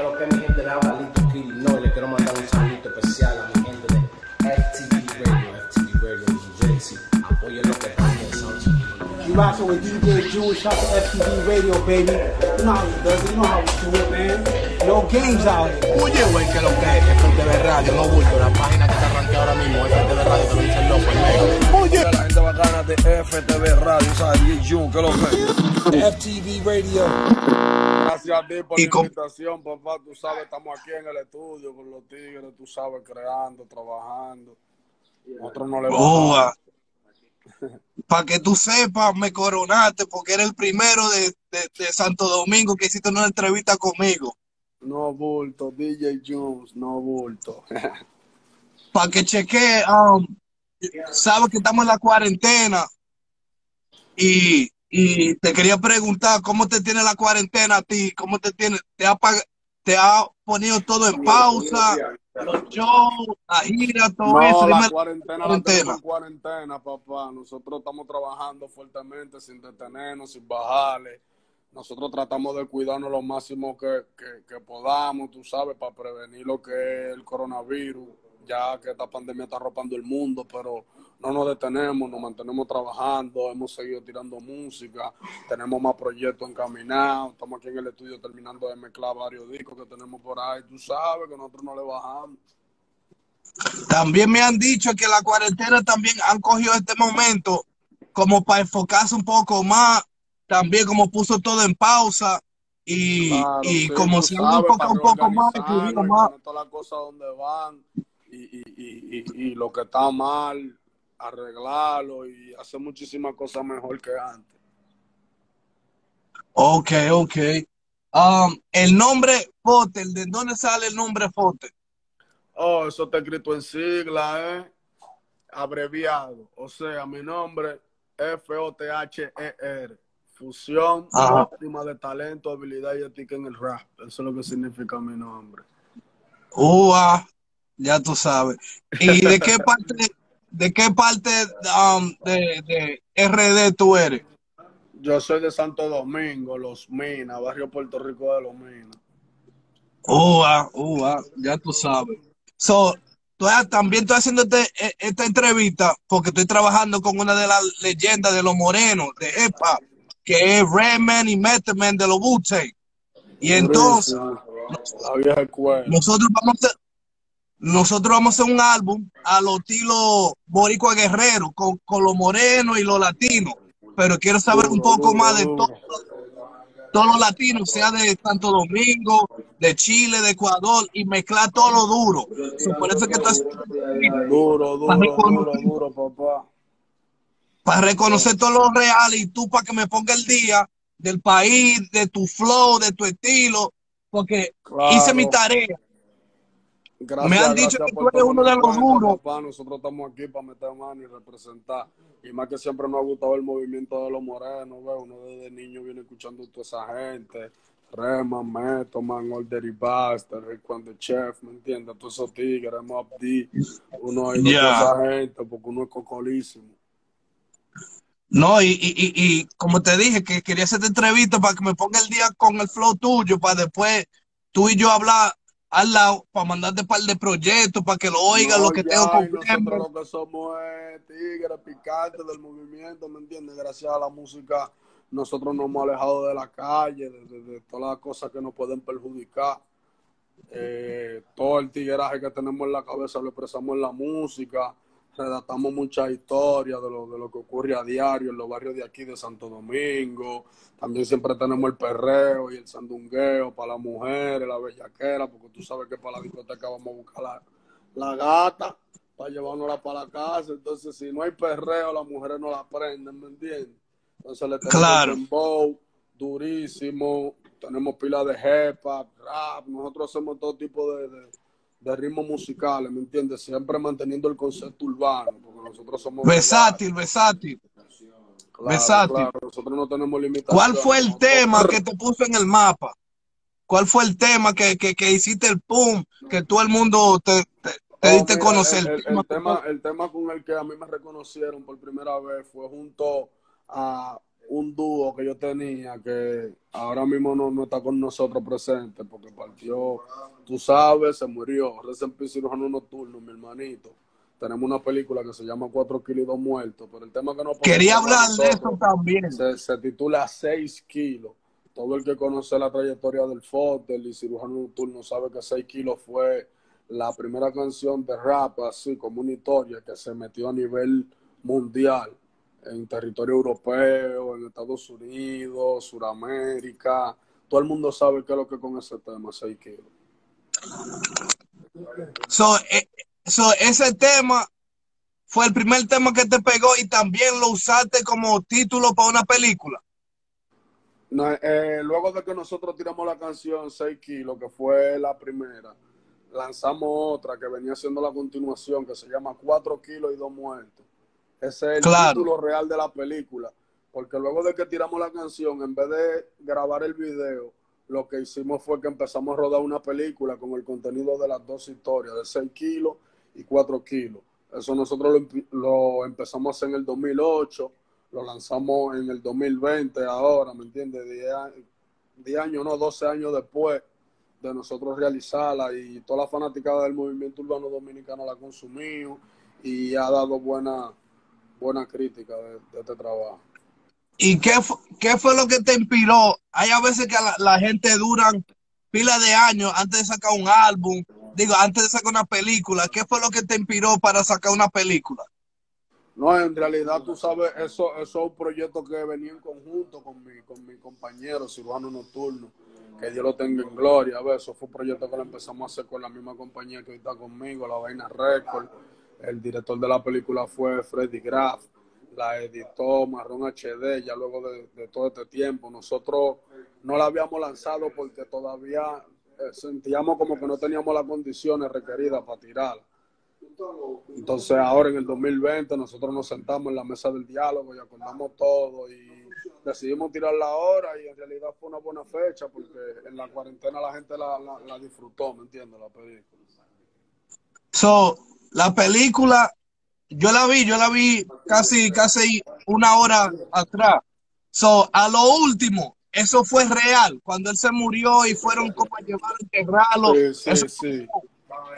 Pero que mi gente le habla Lito Kill, no, y le quiero mandar un saludo especial a mi gente de FTV Radio, FTV Radio New Jersey. Apoyen lo que están pensando. You rockin' with DJ Jewish out of FTV Radio, baby. You know how it does. You know how we do it, man. No games out here. Oye, güey, que lo que es FTV Radio, no bulto, la página que te arranqué ahora mismo, FTV Radio, te lo dice el loco, el negro. Oye, la gente bacana de FTV Radio, ¿sabes? DJ que lo que FTV Radio. Gracias a ti por Y la con- invitación, papá. Tú sabes, estamos aquí en el estudio con los tigres, tú sabes, creando, trabajando. Nosotros no le bajamos. para que tú sepas, me coronaste porque eres el primero de, de, de Santo Domingo que hiciste una entrevista conmigo. No bulto, DJ Jones, no bulto. Para que chequee, um, sabes que estamos en la cuarentena y, y te quería preguntar cómo te tiene la cuarentena a ti, cómo te tiene, te ha, te ha ponido todo en pausa, los shows, la gira, todo eso. La cuarentena la cuarentena. en cuarentena, papá. Nosotros estamos trabajando fuertemente, sin detenernos, sin bajarle. Nosotros tratamos de cuidarnos lo máximo que, que, que podamos, tú sabes, para prevenir lo que es el coronavirus, ya que esta pandemia está arropando el mundo, pero no nos detenemos, nos mantenemos trabajando, hemos seguido tirando música, tenemos más proyectos encaminados, estamos aquí en el estudio terminando de mezclar varios discos que tenemos por ahí, tú sabes que nosotros no le bajamos. También me han dicho que la cuarentena también han cogido este momento como para enfocarse un poco más, también como puso todo en pausa y, Claro, y sí, como se han enfocado un poco más, más. poner todas las cosas donde van y, y, y, y, y lo que está mal, arreglarlo y hacer muchísimas cosas mejor que antes. Ok, ok. Um, el nombre Fote, ¿de dónde sale el nombre Fote? Oh, eso está escrito en sigla, ¿eh? Abreviado. O sea, mi nombre F-O-T-H-E-R. Fusión Ajá. óptima de talento, habilidad y ética en el rap. Eso es lo que significa mi nombre. Ua, ya tú sabes. ¿Y de qué parte, de qué parte um, de, de RD tú eres? Yo soy de Santo Domingo, Los Minas, barrio Puerto Rico de Los Minas. Ua, ua, ya tú sabes. So, tú- también estoy haciendo este- e- esta entrevista porque estoy trabajando con una de las leyendas de los morenos, de hop, que es Redman y Method Man de los wu Y entonces, nosotros vamos a hacer, nosotros vamos a hacer un álbum a los estilo Boricua Guerrero, con, con los morenos y los latinos. Pero quiero saber un poco más de todo, todos los latinos, sea de Santo Domingo, de Chile, de Ecuador, y mezclar todo lo duro. So, por eso es que haciendo Duro, duro, duro, duro, papá. para reconocer todo lo real y tú para que me ponga el día del país, de tu flow, de tu estilo, porque Claro. hice mi tarea. Gracias, Me han dicho que tú eres uno de los duros. Papá. Nosotros estamos aquí para meter mano y representar. Y más que siempre nos ha gustado el movimiento de los morenos. ¿ves? Uno desde niño viene escuchando a toda esa gente. Reman, Metoman, Older y Buster, Rick the Chef, ¿me entiendes? Todos esos tigres, Mob D. Uno ha ido Ya. a toda esa gente porque uno es cocolísimo. No, y, y, y, y como te dije, que quería hacerte entrevista para que me ponga el día con el flow tuyo, para después tú y yo hablar al lado, para mandarte un par de proyectos, para que lo oigan No, lo que ya, tengo con nosotros lo que somos es tigres picantes del movimiento, ¿me entiendes? Gracias a la música, nosotros nos hemos alejado de la calle, de, de- de todas las cosas que nos pueden perjudicar. Eh, todo el tigueraje que tenemos en la cabeza lo expresamos en la música, redactamos muchas historias de lo, de lo que ocurre a diario en los barrios de aquí de Santo Domingo. También siempre tenemos el perreo y el sandungueo para las mujeres, la bellaquera, porque tú sabes que para la discoteca vamos a buscar la, la gata para llevárnosla para la casa. Entonces, si no hay perreo, las mujeres no la prenden, ¿me entiendes? Entonces le tenemos Claro. el dembow durísimo, tenemos pila de hop, rap, nosotros hacemos todo tipo de, de, de ritmos musicales, ¿me entiendes? Siempre manteniendo el concepto urbano, porque nosotros somos... Versátil, versátil. Claro, versátil. claro, nosotros no tenemos limitaciones. ¿Cuál fue el Nosotros- tema que te puso en el mapa? ¿Cuál fue el tema que, que, que hiciste el pum, que todo el mundo te, te, te Oh, diste mira, conocer? El, el- el tema, el tema con el que a mí me reconocieron por primera vez fue junto a un dúo que yo tenía que ahora mismo no, no está con nosotros presente porque partió, tú sabes, se murió. Recién cirujano nocturno, mi hermanito. Tenemos una película que se llama Cuatro kilos y dos muertos, pero el tema que no Quería hablar de eso también. Se, se titula Seis kilos. Todo el que conoce la trayectoria del FOD, del cirujano nocturno, sabe que Seis kilos fue la primera canción de rap, así como una historia que se metió a nivel mundial en territorio europeo, en Estados Unidos, Suramérica. Todo el mundo sabe qué es lo que con ese tema, 6 kilos. So, eh, so, ese tema fue el primer tema que te pegó y también lo usaste como título para una película. No, eh, luego de que nosotros tiramos la canción 6 kilos, que fue la primera, lanzamos otra que venía siendo la continuación, que se llama 4 kilos y dos muertos. Ese es el título real de la película. Porque luego de que tiramos la canción, en vez de grabar el video, lo que hicimos fue que empezamos a rodar una película con el contenido de las dos historias, de 6 kilos y 4 kilos. Eso nosotros lo, empezamos a hacer en el 2008, lo lanzamos en el 2020 ahora, ¿me entiendes? 10 años, no, 12 años después de nosotros realizarla y toda la fanaticada del movimiento urbano dominicano la consumió y ha dado buena buena crítica de, este trabajo. ¿Y qué, qué fue lo que te inspiró? Hay a veces que la, gente duran pila de años antes de sacar un álbum, digo, antes de sacar una película. ¿Qué fue lo que te inspiró para sacar una película? No, en realidad tú sabes, eso, eso es un proyecto que venía en conjunto con mi, con mi compañero cirujano nocturno, que Dios lo tenga en gloria. A ver, eso fue un proyecto que lo empezamos a hacer con la misma compañía que hoy está conmigo, la Vaina Record el director de la película fue Freddy Graff, la editó Marrón HD, ya luego de, todo este tiempo. Nosotros no la habíamos lanzado porque todavía eh, sentíamos como que no teníamos las condiciones requeridas para tirarla. Entonces ahora en el 2020 nosotros nos sentamos en la mesa del diálogo y acordamos todo y decidimos tirarla ahora y en realidad fue una buena fecha porque en la cuarentena la gente la, la disfrutó, ¿me entiendes? La película. So, la película, yo la vi, yo la vi casi, casi una hora atrás. So, a lo último, eso fue real, cuando él se murió y fueron como a llevar a enterrarlo. Sí, sí, sí.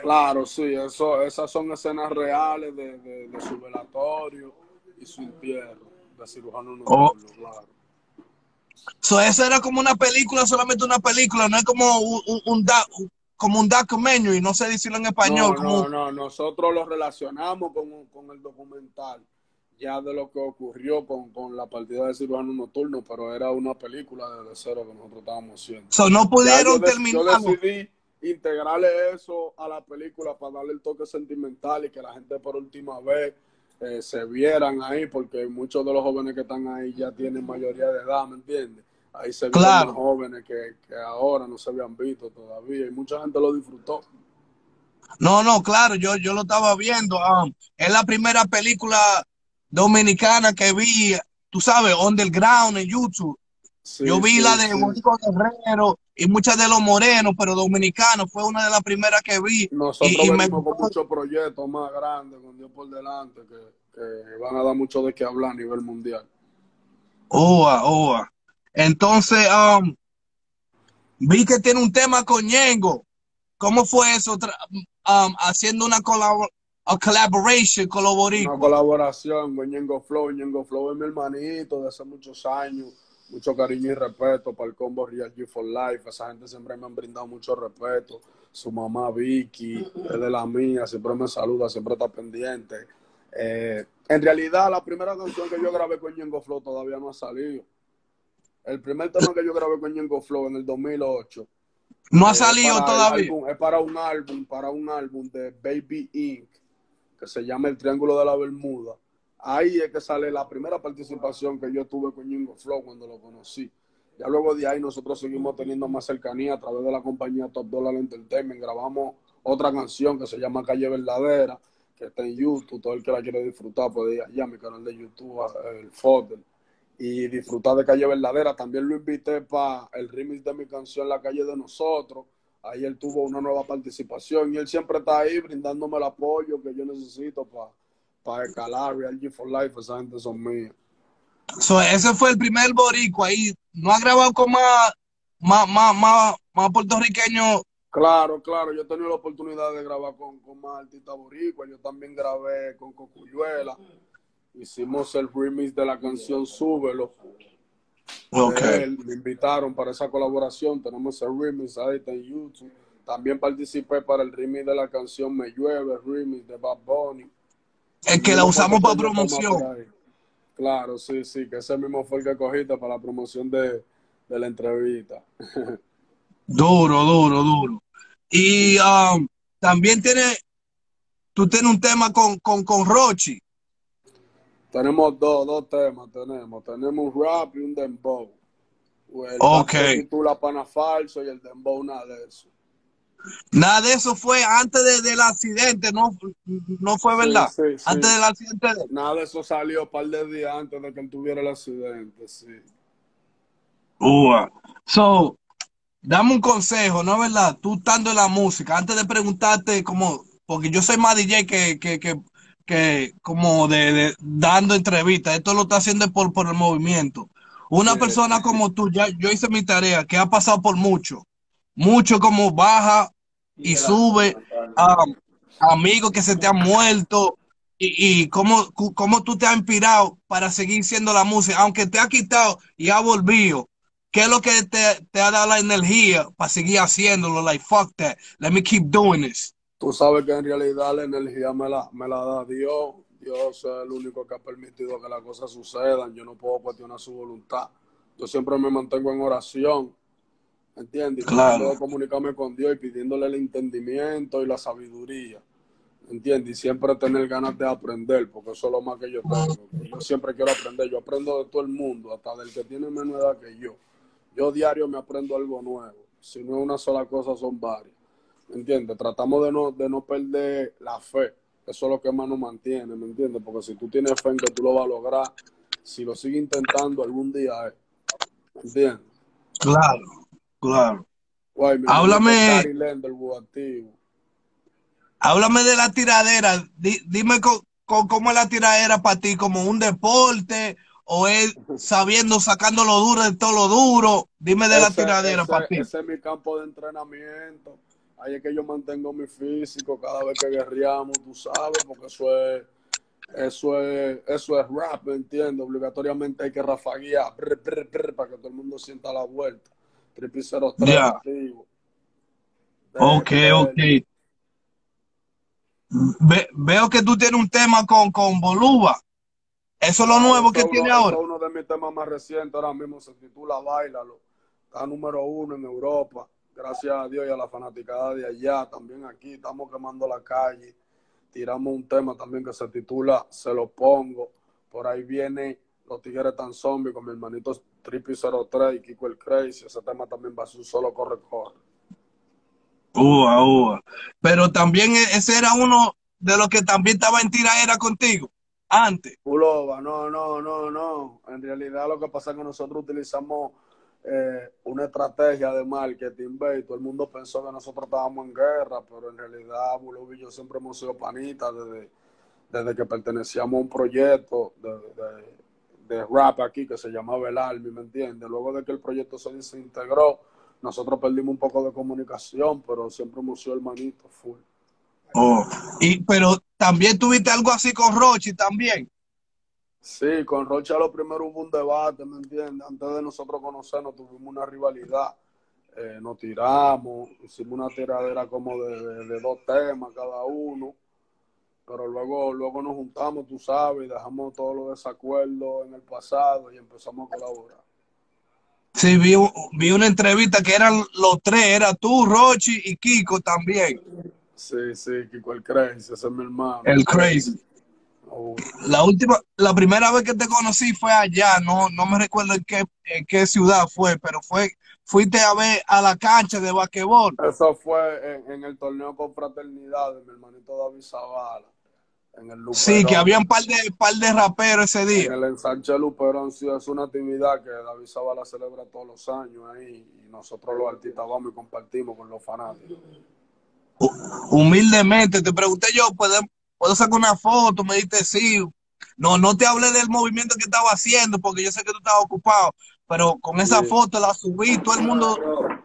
Claro, sí, eso, esas son escenas reales de, de, su velatorio y su entierro, de cirujano no oh. claro. So, eso era como una película, solamente una película, no es como un, un, un, como un documentary, no sé decirlo en español. No, no, no, nosotros lo relacionamos con, con, el documental ya de lo que ocurrió con, con la partida de cirujano nocturno, pero era una película de cero que nosotros estábamos haciendo. So, no pudieron terminar. Yo decidí integrarle eso a la película para darle el toque sentimental y que la gente por última vez eh, se vieran ahí, porque muchos de los jóvenes que están ahí ya tienen mayoría de edad, ¿me entiendes? Ahí se vieron jóvenes que, ahora no se habían visto todavía y mucha gente lo disfrutó. No, no, claro, yo, yo lo estaba viendo. Um, es la primera película dominicana que vi, tú sabes, underground en YouTube. yo vi la de Mónico Guerrero y muchas de los morenos, pero dominicanos, fue una de las primeras que vi. Nosotros y, con muchos proyectos más grandes, con Dios por delante, que, que, van a dar mucho de qué hablar a nivel mundial. Oa, oa. Entonces, um, vi que tiene un tema con Ñengo. ¿Cómo fue eso? Um, haciendo una colaboración, Una colaboración con Ñengo Flow. Ñengo Flow es mi hermanito de hace muchos años. Mucho cariño y respeto para el combo Real G for Life. Esa gente siempre me han brindado mucho respeto. Su mamá Vicky es de la mía, siempre me saluda, siempre está pendiente. Eh, en realidad, la primera canción que yo grabé con Ñengo Flow todavía no ha salido. El primer tema que yo grabé con Ñengo Flow en el 2008. No ha salido todavía. es para un álbum, para un álbum de Baby Inc. que se llama El Triángulo de la Bermuda. Ahí es que sale la primera participación que yo tuve con Ñengo Flow cuando lo conocí. Ya luego de ahí nosotros seguimos teniendo más cercanía a través de la compañía Top Dollar Entertainment. Grabamos otra canción que se llama Calle Verdadera, que está en YouTube. Todo el que la quiere disfrutar puede ir allá a mi canal de YouTube, el Fodder y disfrutar de Calle Verdadera. También lo invité para el remix de mi canción La Calle de Nosotros. Ahí él tuvo una nueva participación y él siempre está ahí brindándome el apoyo que yo necesito para para escalar Real G for Life. Esa gente son mías. So, ese fue el primer boricua ahí. ¿No ha grabado con más, más, más, más, más puertorriqueños? Claro, claro, yo he tenido la oportunidad de grabar con, con más artistas boricuas. Yo también grabé con Cocuyuela. Hicimos el remix de la canción Súbelo. Él. Me invitaron para esa colaboración. Tenemos el remix ahí está en YouTube. También participé para el remix de la canción Me Llueve, el remix de Bad Bunny. Es que la usamos para promoción. Claro, sí, sí, que ese mismo fue el que cogiste para la promoción de, de la entrevista. Duro, duro, duro. Y um, también tiene, tú tienes un tema con, con, con Rochi. Tenemos dos, dos temas, tenemos. Tenemos un rap y un dembow. El Ok. se titula Pana Falso y el dembow nada de eso. Nada de eso fue antes de- del accidente, no, no fue verdad. sí, sí. Antes del accidente. de- Nada de eso salió un par de días antes de que él tuviera el accidente, sí. Ua. So, dame un consejo, ¿no es verdad? Tú estando en la música, antes de preguntarte como, porque yo soy más DJ que, que, que, que como de, de- dando entrevistas, esto lo está haciendo por, por el movimiento. Una Sí. persona como tú, ya yo hice mi tarea, que ha pasado por mucho, mucho como baja y sube, a amigos que se te han muerto, y, y cómo, cómo tú te has inspirado para seguir siendo la música, aunque te ha quitado y ha volvido. ¿Qué es lo que te, te ha dado la energía para seguir haciéndolo? Like, fuck that. Let me keep doing this. Tú sabes que en realidad la energía me la, me la da Dios. Dios es el único que ha permitido que las cosas sucedan. Yo no puedo cuestionar su voluntad. Yo siempre me mantengo en oración. ¿Entiendes? Claro. de comunicarme con Dios y pidiéndole el entendimiento y la sabiduría. ¿Entiendes? Y siempre tener ganas de aprender, porque eso es lo más que yo tengo. Yo siempre quiero aprender. Yo aprendo de todo el mundo, hasta del que tiene menos edad que yo. Yo diario me aprendo algo nuevo. Si no es una sola cosa, son varias. ¿Me entiendes? Tratamos de no, de no perder la fe. Eso es lo que más nos mantiene, ¿me entiendes? Porque si tú tienes fe en que tú lo vas a lograr, si lo sigues intentando, algún día es. ¿Me entiendes? Claro, claro. Guay, mi Háblame. activo. Háblame de la tiradera. Di- dime cómo es la tiradera para ti, como un deporte o es sabiendo, sacando lo duro de todo lo duro. Dime de la tiradera ese- para ti. Ese es mi campo de entrenamiento. Ahí es que yo mantengo mi físico cada vez que guerreamos, tú sabes, porque eso es, eso es, eso es rap, ¿me entiendes? Obligatoriamente hay que rafaguear brr, brr, brr, para que todo el mundo sienta la vuelta. Triple 03 Ya. activo. Ok, Eh, ok. Ve- veo que tú tienes un tema con, con Boluba. Eso es lo nuevo que tiene uno- ahora. uno de mis temas más recientes ahora mismo, se titula Bailalo. Está número uno en Europa. Gracias a Dios y a la fanaticada de allá. También aquí estamos quemando la calle. Tiramos un tema también que se titula Se lo pongo. Por ahí viene Los Tigres tan zombies con mi hermanito Trippy 03 y Kiko el Crazy. Ese tema también va a ser un solo corre-corre. Ua, ua. Pero también e- ese era uno de los que también estaba en tiraera contigo antes. Pulova, no, no, no, no. En realidad lo que pasa es que nosotros utilizamos eh, una estrategia de marketing, ve, todo el mundo pensó que nosotros estábamos en guerra, pero en realidad Bulova y yo siempre hemos sido panitas desde, desde que pertenecíamos a un proyecto de, de- de rap aquí que se llamaba El Army, ¿me entiendes? Luego de que el proyecto se desintegró, nosotros perdimos un poco de comunicación, pero siempre hemos sido hermanitos, full. Oh. Y, pero también tuviste algo así con Rochi también. Sí, con Rocha lo primero hubo un debate, ¿me entiendes? Antes de nosotros conocernos tuvimos una rivalidad, Eh, nos tiramos, hicimos una tiradera como de, de- de dos temas cada uno, pero luego, luego nos juntamos, tú sabes, dejamos todos los desacuerdos en el pasado y empezamos a colaborar. Sí, vi, vi una entrevista que eran los tres, era tú, Rochi y Kiko también. Sí, sí, Kiko el Crazy, ese es mi hermano. El crazy. Oh, La última, la primera vez que te conocí fue allá, no, no me recuerdo en qué, en qué ciudad fue, pero fue, fuiste a ver a la cancha de basquetbol. Eso fue en, en el torneo con fraternidad de mi hermanito David Zavala, en el Sí, Luperón. que había un par de, par de raperos ese En día. el ensanche Luperón sí es una actividad que David Zavala celebra todos los años ahí y nosotros los artistas vamos y compartimos con los fanáticos. Humildemente, te pregunté yo, ¿puedo, puedo sacar una foto? Me dijiste sí. No, no te hablé del movimiento que estaba haciendo porque yo sé que tú estabas ocupado, pero con esa Sí. foto la subí, todo el mundo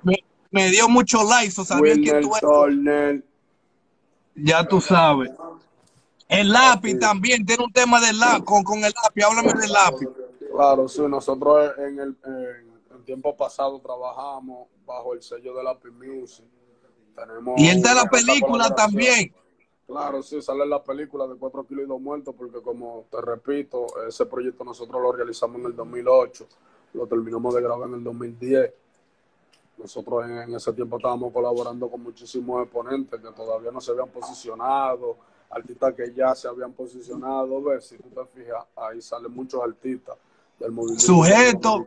me, me dio muchos likes, o sabían que Wilner tú eres. Turner. Ya tú sabes. El lápiz también tiene un tema del lápiz, con, con el lápiz, háblame del lápiz. Claro, sí, nosotros en el en, tiempo pasado trabajamos bajo el sello de Lápiz Music. Tenemos Y está en la película también. Claro, sí, sale la película de 4 kilos y 2 muertos, porque como te repito, ese proyecto nosotros lo realizamos en el 2008, lo terminamos de grabar en el 2010. Nosotros en, en ese tiempo estábamos colaborando con muchísimos exponentes que todavía no se habían posicionado, artistas que ya se habían posicionado, ves, si tú te fijas, ahí salen muchos artistas del movimiento Sujeto.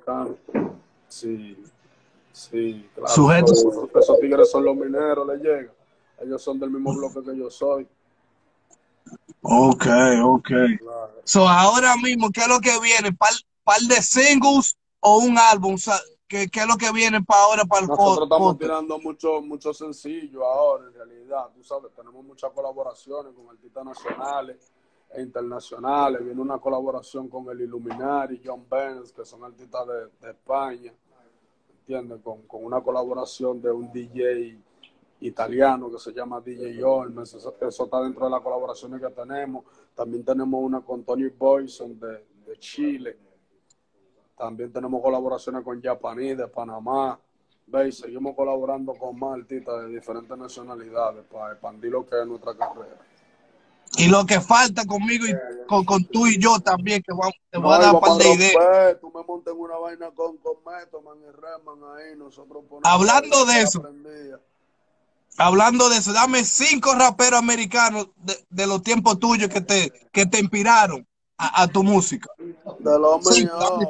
Sí, sí, claro. Sujeto. Esos, tigres son los mineros, les llega. Ellos son del mismo bloque que yo soy. Ok, ok. Claro. So, ahora mismo, ¿qué es lo que viene? ¿Par, par de singles o un álbum? O sea, ¿qué, qué es lo que viene para ahora, para el Nosotros estamos tirando mucho, mucho sencillo ahora, en realidad. Tú sabes, tenemos muchas colaboraciones con artistas nacionales e internacionales. Viene una colaboración con el Illuminati, John Benz, que son artistas de, de España. ¿Entiendes? Con, con una colaboración de un DJ italiano que se llama DJ Olmes. Eso, eso está dentro de las colaboraciones que tenemos. También tenemos una con Tony Boyson de, de Chile. También tenemos colaboraciones con Japaní de Panamá. ¿Veis? Seguimos colaborando con más artistas de diferentes nacionalidades para expandir lo que es nuestra carrera. Y lo que falta conmigo y con, con tú y yo también, que vamos, te voy a dar un par de ideas. romper. Tú me montas en una vaina con, con Metoman y Reman ahí. Nosotros ponemos Hablando de eso. Hablando de eso, dame cinco raperos americanos de, de los tiempos tuyos que te, que te inspiraron a, a tu música. De los Sí, dame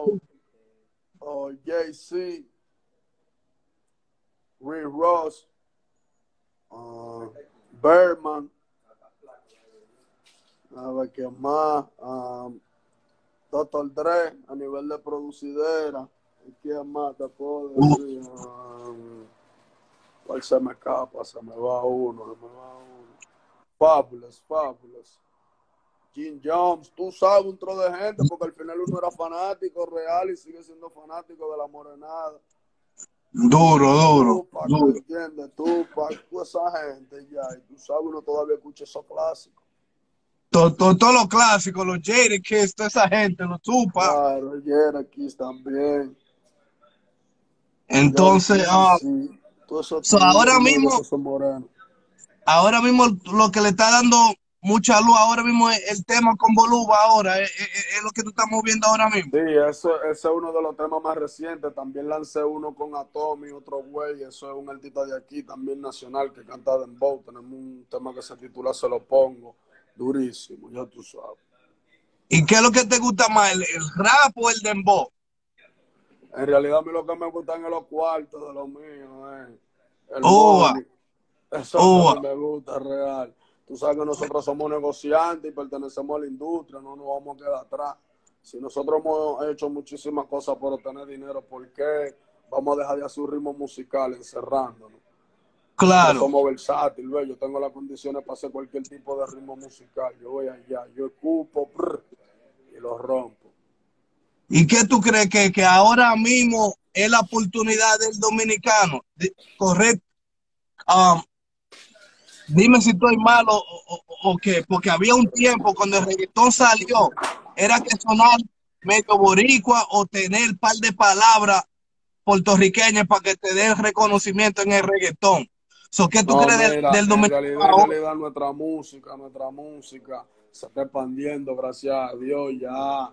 Oh, JC. Rick Ross. uh, Berman. A ver qué más. Um, Dr. Dre a nivel de producidera. ¿Y quién más te puedo decir? Um, ¿Cuál se me escapa? Se me va uno, se me va uno. Fabulous, fabulous. Jim Jones, tú sabes un tro de gente, porque al final uno era fanático real y sigue siendo fanático de la morenada. Duro, duro, Tupac, duro. ¿me entiendes? Tupac, toda esa gente ya, y tú sabes, uno todavía escucha esos clásicos. Todos todo, todo los clásicos, los Jade Kiss, toda esa gente, los Tupac. Claro, Jera Kiss también. Entonces, ah, sí, so, ahora mismo- ahora mismo lo que le está dando mucha luz ahora mismo es el tema con Boluba ahora, es, es- es lo que tú estamos viendo ahora mismo. Sí, eso, ese es uno de los temas más recientes. También lancé uno con Atomy, otro güey. Eso es un artista de aquí, también nacional, que canta Dembow. Tenemos un tema que se titula Se lo pongo. Durísimo, ya tú sabes. ¿Y qué es lo que te gusta más, el, el rap o el dembow? En realidad, a mí lo que me gustan es los cuartos de los míos. Eh. El Ua. money. Eso es lo Ua. que me gusta, real. Tú sabes que nosotros somos negociantes y pertenecemos a la industria, no nos vamos a quedar atrás. Si nosotros hemos hecho muchísimas cosas por obtener dinero, ¿por qué vamos a dejar de hacer un ritmo musical encerrándonos? No Claro. somos versátiles, yo tengo las condiciones para hacer cualquier tipo de ritmo musical. Yo voy allá, yo escupo prr, y lo rompo. ¿Y qué tú crees que, que ahora mismo es la oportunidad del dominicano? Correcto. Um, dime si estoy mal o, o- o qué, porque había un tiempo cuando el reggaetón salió, era que sonar medio boricua o tener par de palabras puertorriqueñas para que te dé el reconocimiento en el reggaetón. So, ¿Qué tú No, crees del- mira, del, en dominicano? realidad, en realidad nuestra música, nuestra música se está expandiendo, gracias a Dios, ya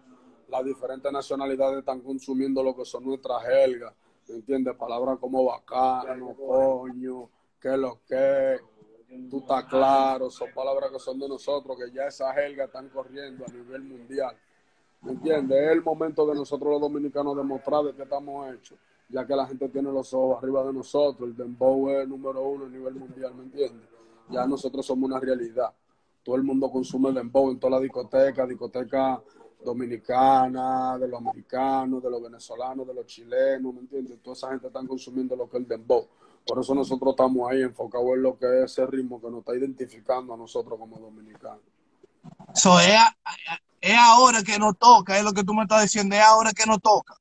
las diferentes nacionalidades están consumiendo lo que son nuestras jergas, ¿me entiendes? Palabras como bacano, coño, que lo que, tú estás claro, son palabras que son de nosotros, que ya esas jergas están corriendo a nivel mundial, ¿me entiendes? Es el momento de nosotros los dominicanos demostrar de qué estamos hechos ya que la gente tiene los ojos arriba de nosotros, el dembow es el número uno a nivel mundial, ¿me entiendes? Ya nosotros somos una realidad. Todo el mundo consume dembow en toda la discoteca, discoteca dominicana, de los americanos, de los venezolanos, de los chilenos, ¿me entiendes? Toda esa gente está consumiendo lo que es el dembow. Por eso nosotros estamos ahí enfocados en lo que es ese ritmo que nos está identificando a nosotros como dominicanos. So, es a- a- es ahora que nos toca, es lo que tú me estás diciendo, es ahora que nos toca.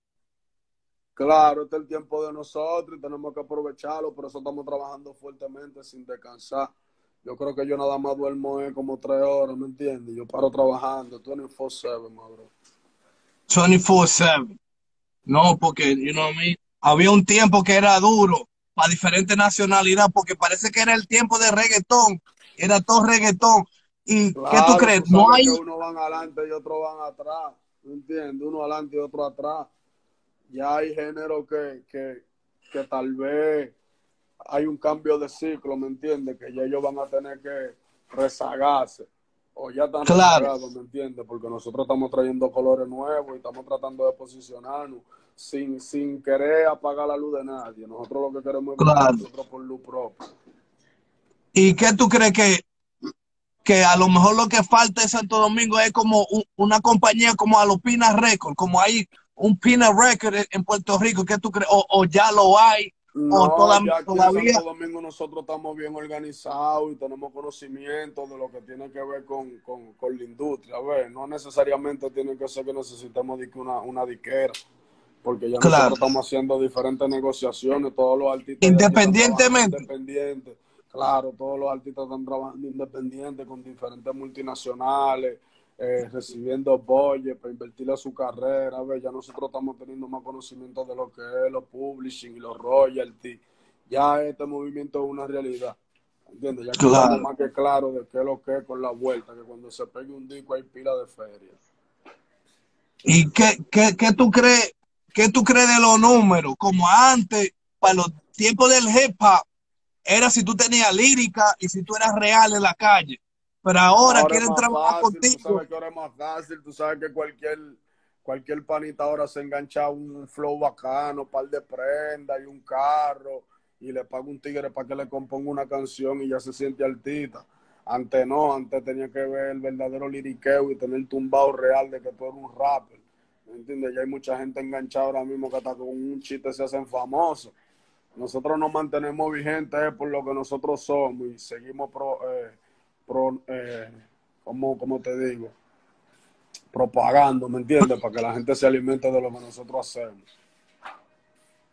Claro, este es el tiempo de nosotros y tenemos que aprovecharlo, por eso estamos trabajando fuertemente sin descansar. Yo creo que yo nada más duermo eh, como tres horas, ¿me entiendes? Yo paro trabajando 24-7, madre. 24-7. No, porque, you know what I mean? Había un tiempo que era duro para diferentes nacionalidades, porque parece que era el tiempo de reggaetón, era todo reggaetón. ¿Y qué tú crees? Tú no hay... uno van adelante y otro van atrás, ¿me entiendes? Uno adelante y otro atrás. Ya hay género que, que, que tal vez hay un cambio de ciclo, ¿me entiendes? Que ya ellos van a tener que rezagarse. O ya están Claro. rezagados, ¿me entiendes? Porque nosotros estamos trayendo colores nuevos y estamos tratando de posicionarnos sin, sin querer apagar la luz de nadie. Nosotros lo que queremos es Claro. nosotros por luz propia. ¿Y qué tú crees que, que a lo mejor lo que falta en Santo Domingo es como un- una compañía como Alopina Record, como hay un Pina Record en- en Puerto Rico, ¿qué tú crees? O, o ya lo hay, o toda- ya aquí todavía. en Santo Domingo nosotros estamos bien organizados y tenemos conocimiento de lo que tiene que ver con, con, con la industria. A ver, no necesariamente tiene que ser que necesitemos una, una diquera, porque ya Claro. nosotros estamos haciendo diferentes negociaciones, todos los artistas. Independientemente. están trabajando Independiente. Claro, todos los artistas están trabajando independientes con diferentes multinacionales, eh, recibiendo boyes para invertir a su carrera. A ver, ya nosotros estamos teniendo más conocimiento de lo que es los publishing y los royalties. Ya este movimiento es una realidad. ¿Entiendes? Ya que Claro. más que claro de qué es lo que es con la vuelta, que cuando se pegue un disco hay pila de feria. ¿Y qué, qué, qué tú crees? ¿Qué tú crees de los números? Como antes, para los tiempos del hip hop, era si tú tenías lírica y si tú eras real en la calle. Pero ahora, es quieren trabajar fácil, Tú contigo. sabes que ahora es más fácil, tú sabes que cualquier, cualquier panita ahora se engancha a un flow bacano, un par de prendas y un carro, y le paga un tigre para que le componga una canción y ya se siente artista. Antes no, antes tenía que ver el verdadero liriqueo y tener tumbado real de que tú eres un rapper. ¿Me entiendes? Ya hay mucha gente enganchada ahora mismo que hasta con un chiste se hacen famosos. Nosotros nos mantenemos vigentes eh, por lo que nosotros somos y seguimos pro, eh, pro, eh, ¿cómo, cómo te digo? Propagando, ¿me entiendes? Para que la gente se alimente de lo que nosotros hacemos.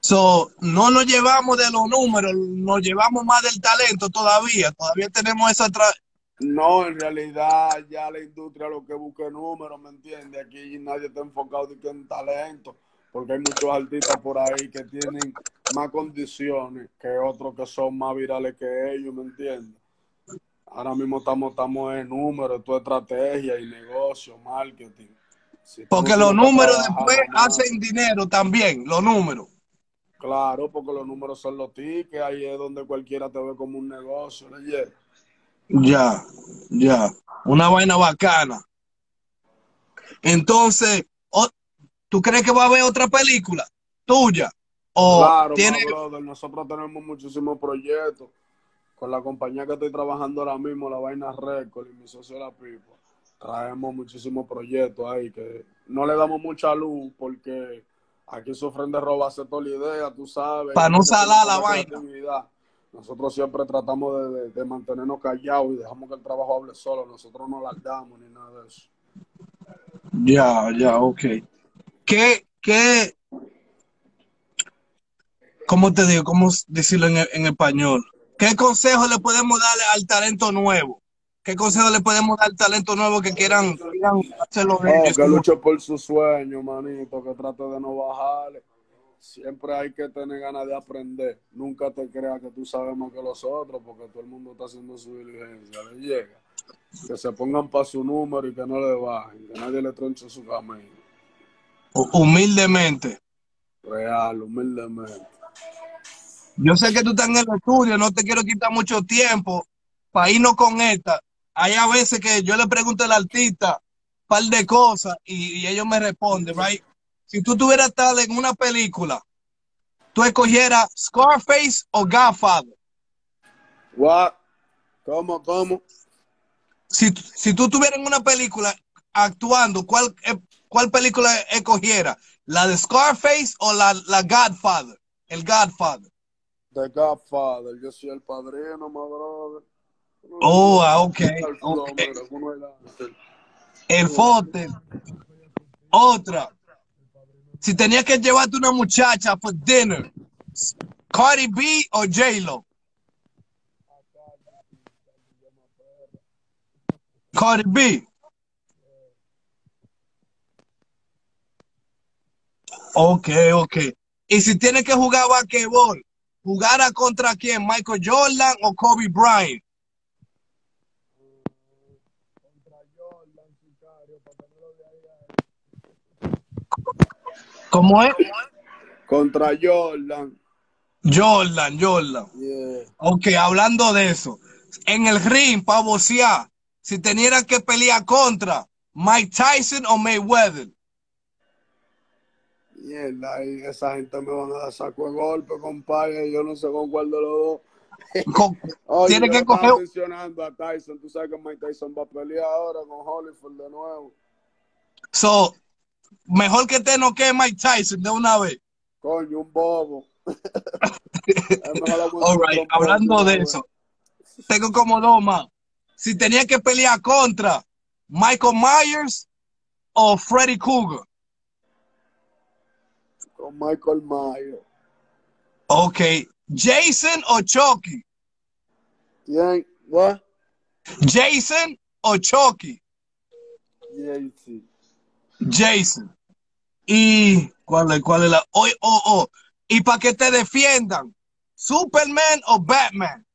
So, no nos llevamos de los números, nos llevamos más del talento todavía. Todavía tenemos esa tra- No, en realidad ya la industria lo que busca es números, ¿me entiendes? Aquí nadie está enfocado en talento, porque hay muchos artistas por ahí que tienen más condiciones que otros que son más virales que ellos, ¿me entiendes? Ahora mismo estamos, estamos en números, tu estrategia y negocio, marketing. Si Porque los números después hacen dinero también, los números. Claro, porque los números son los tickets, ahí es donde cualquiera te ve como un negocio, ¿le? Ya, ya. Una vaina bacana. Entonces, ¿tú crees que va a haber otra película tuya? O Claro, tiene... my brother, nosotros tenemos muchísimos proyectos. Con la compañía que estoy trabajando ahora mismo, la Vaina Record y mi socio La Pipa, traemos muchísimos proyectos ahí que no le damos mucha luz porque aquí sufren de robarse toda la idea, tú sabes. Pa' no salar la vaina. Nosotros siempre tratamos de, de- de mantenernos callados y dejamos que el trabajo hable solo. Nosotros no largamos ni nada de eso. Ya, ya, ok. ¿Qué, qué, cómo te digo, cómo decirlo en, en español? ¿Qué consejo le podemos darle al talento nuevo? ¿Qué consejo le podemos dar al talento nuevo que quieran, quieran hacerlo Oh, ellos? que luche por su sueño, manito, que trate de no bajarle. Siempre hay que tener ganas de aprender. Nunca te creas que tú sabes más que los otros, porque todo el mundo está haciendo su diligencia. Le llega. Que se pongan para su número y que no le bajen, que nadie le tronche su camino. Humildemente. Real, humildemente. Yo sé que tú estás en el estudio, no te quiero quitar mucho tiempo para irnos con esta. Hay a veces que yo le pregunto al artista un par de cosas y, y ellos me responden, right? Si tú tuvieras tal en una película, tú escogieras Scarface o Godfather. What? ¿Cómo, cómo? Si, si tú estuvieras en una película actuando, ¿cuál, eh, cuál película escogiera? ¿La de Scarface o la, la Godfather? El Godfather. The Godfather. Yo soy el padrino, my brother. Oh, ah, ok, El flow, ok. mira, uno es la- el Fote. Otra. Si tenías que llevarte una muchacha for dinner, Cardi B o J-Lo. Cardi B. Ok, ok. Y si tienes que jugar basquetbol, ¿jugara contra quién? ¿Michael Jordan o Kobe Bryant? ¿Cómo es? Contra Jordan. Jordan, Jordan. Yeah. Ok, hablando de eso. En el ring, para boxear, si tenieran que pelear contra Mike Tyson o Mayweather. Mierda, ahí esa gente me van a dar saco de golpe, compadre. Yo no sé con cuál de los dos. Oye, Tiene que coger- mencionando a Tyson. Tú sabes que Mike Tyson va a pelear ahora con Holyfield de nuevo. So, mejor que te noquee Mike Tyson de una vez. Coño, un bobo. Es mejor la All right, hablando de eso, tengo como dos más. Si tenía que pelear contra Michael Myers o Freddy Krueger. Con Michael Myers. Ok, Jason o Chucky. ¿Quién? ¿What? Jason o Chucky. JC. Jason. Y ¿cuál es, cuál es la? Oh, oh, oh. Y para que te defiendan, Superman o Batman.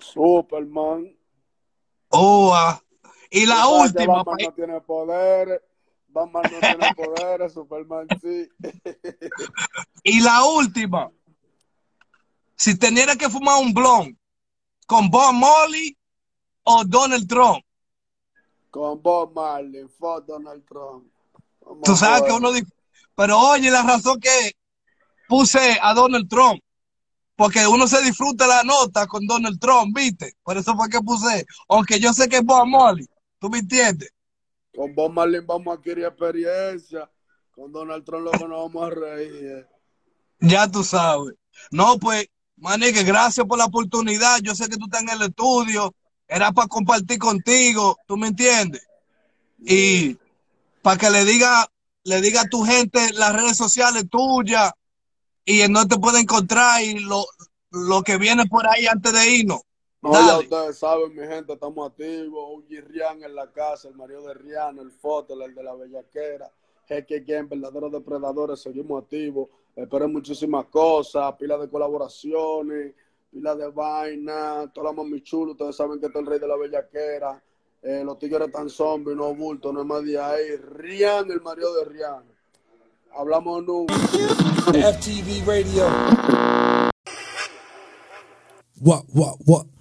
Superman. Oh, ah. Y la última, Batman no tiene poderes. Batman no tiene poderes. Superman sí. y la última. Si teniera que fumar un blon con Bob Molly o Donald Trump. Con Bob Marley. Fuck Donald Trump. Vamos Tú sabes que uno dice, pero oye, la razón que puse a Donald Trump, porque uno se disfruta la nota con Donald Trump, ¿viste? Por eso fue que puse, aunque yo sé que es Bob Molly, ¿tú me entiendes? Con Bob Marley vamos a adquirir experiencia. Con Donald Trump lo que nos vamos a reír. Ya tú sabes. No, pues, manique, gracias por la oportunidad. Yo sé que tú estás en el estudio. Era para compartir contigo, ¿tú me entiendes? Y para que le diga, le diga a tu gente las redes sociales tuyas y en dónde te puede encontrar y lo, lo que viene por ahí antes de irnos. No, ya ustedes saben, mi gente, estamos activos. Uji Rian en la casa, el marido de Rian, el foto, el de la bellaquera. Jeque Game, verdaderos depredadores, seguimos activos. Esperen muchísimas cosas, pila de colaboraciones, pila de vaina, toda la mami chulo. Ustedes saben que está el rey de la bellaquera. Eh, los tigres tan zombies, no bulto, no es más de ahí. Rian, el marido de Rian. Hablamos nunca. FTV Radio. What, what, what?